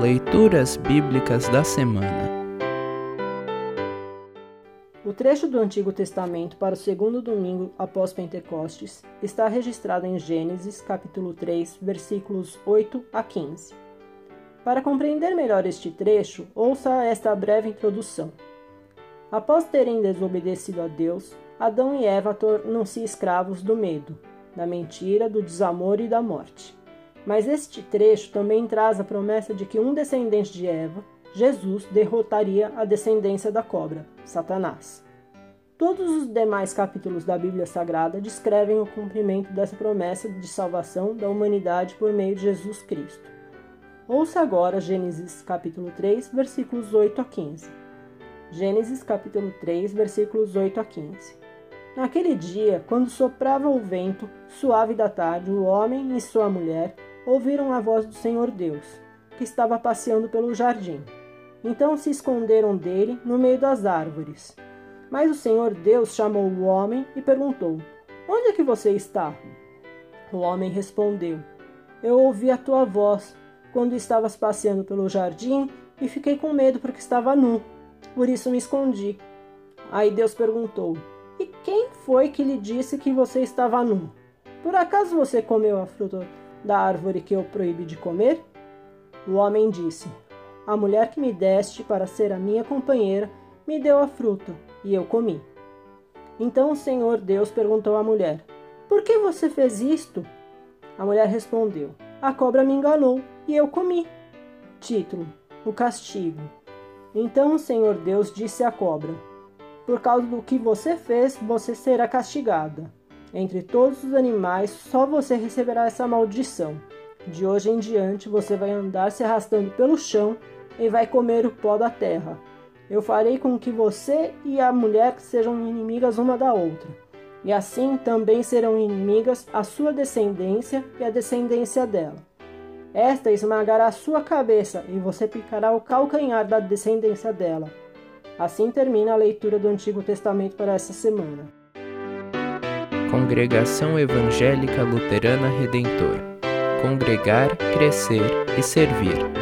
Leituras Bíblicas da Semana O trecho do Antigo Testamento para o segundo domingo após Pentecostes está registrado em Gênesis, capítulo 3, versículos 8 a 15. Para compreender melhor este trecho, ouça esta breve introdução. Após terem desobedecido a Deus, Adão e Eva tornam-se escravos do medo, da mentira, do desamor e da morte. Mas este trecho também traz a promessa de que um descendente de Eva, Jesus, derrotaria a descendência da cobra, Satanás. Todos os demais capítulos da Bíblia Sagrada descrevem o cumprimento dessa promessa de salvação da humanidade por meio de Jesus Cristo. Ouça agora Gênesis capítulo 3, versículos 8 a 15. Gênesis capítulo 3, versículos 8 a 15. Naquele dia, quando soprava o vento suave da tarde, o homem e sua mulher ouviram a voz do Senhor Deus, que estava passeando pelo jardim. Então se esconderam dele no meio das árvores. Mas o Senhor Deus chamou o homem e perguntou: Onde é que você está? O homem respondeu: Eu ouvi a tua voz quando estavas passeando pelo jardim e fiquei com medo porque estava nu. Por isso me escondi. Aí Deus perguntou: E quem foi que lhe disse que você estava nu? Por acaso você comeu a fruta da árvore que eu proíbe de comer? O homem disse: A mulher que me deste para ser a minha companheira me deu a fruta, e eu comi. Então o Senhor Deus perguntou à mulher: Por que você fez isto? A mulher respondeu: A cobra me enganou e eu comi. Título: O castigo. Então o Senhor Deus disse à cobra: Por causa do que você fez, você será castigada. Entre todos os animais, só você receberá essa maldição. De hoje em diante, você vai andar se arrastando pelo chão e vai comer o pó da terra. Eu farei com que você e a mulher sejam inimigas uma da outra. E assim também serão inimigas a sua descendência e a descendência dela. Esta esmagará a sua cabeça e você picará o calcanhar da descendência dela. Assim termina a leitura do Antigo Testamento para essa semana. Congregação Evangélica Luterana Redentor Congregar, Crescer e Servir.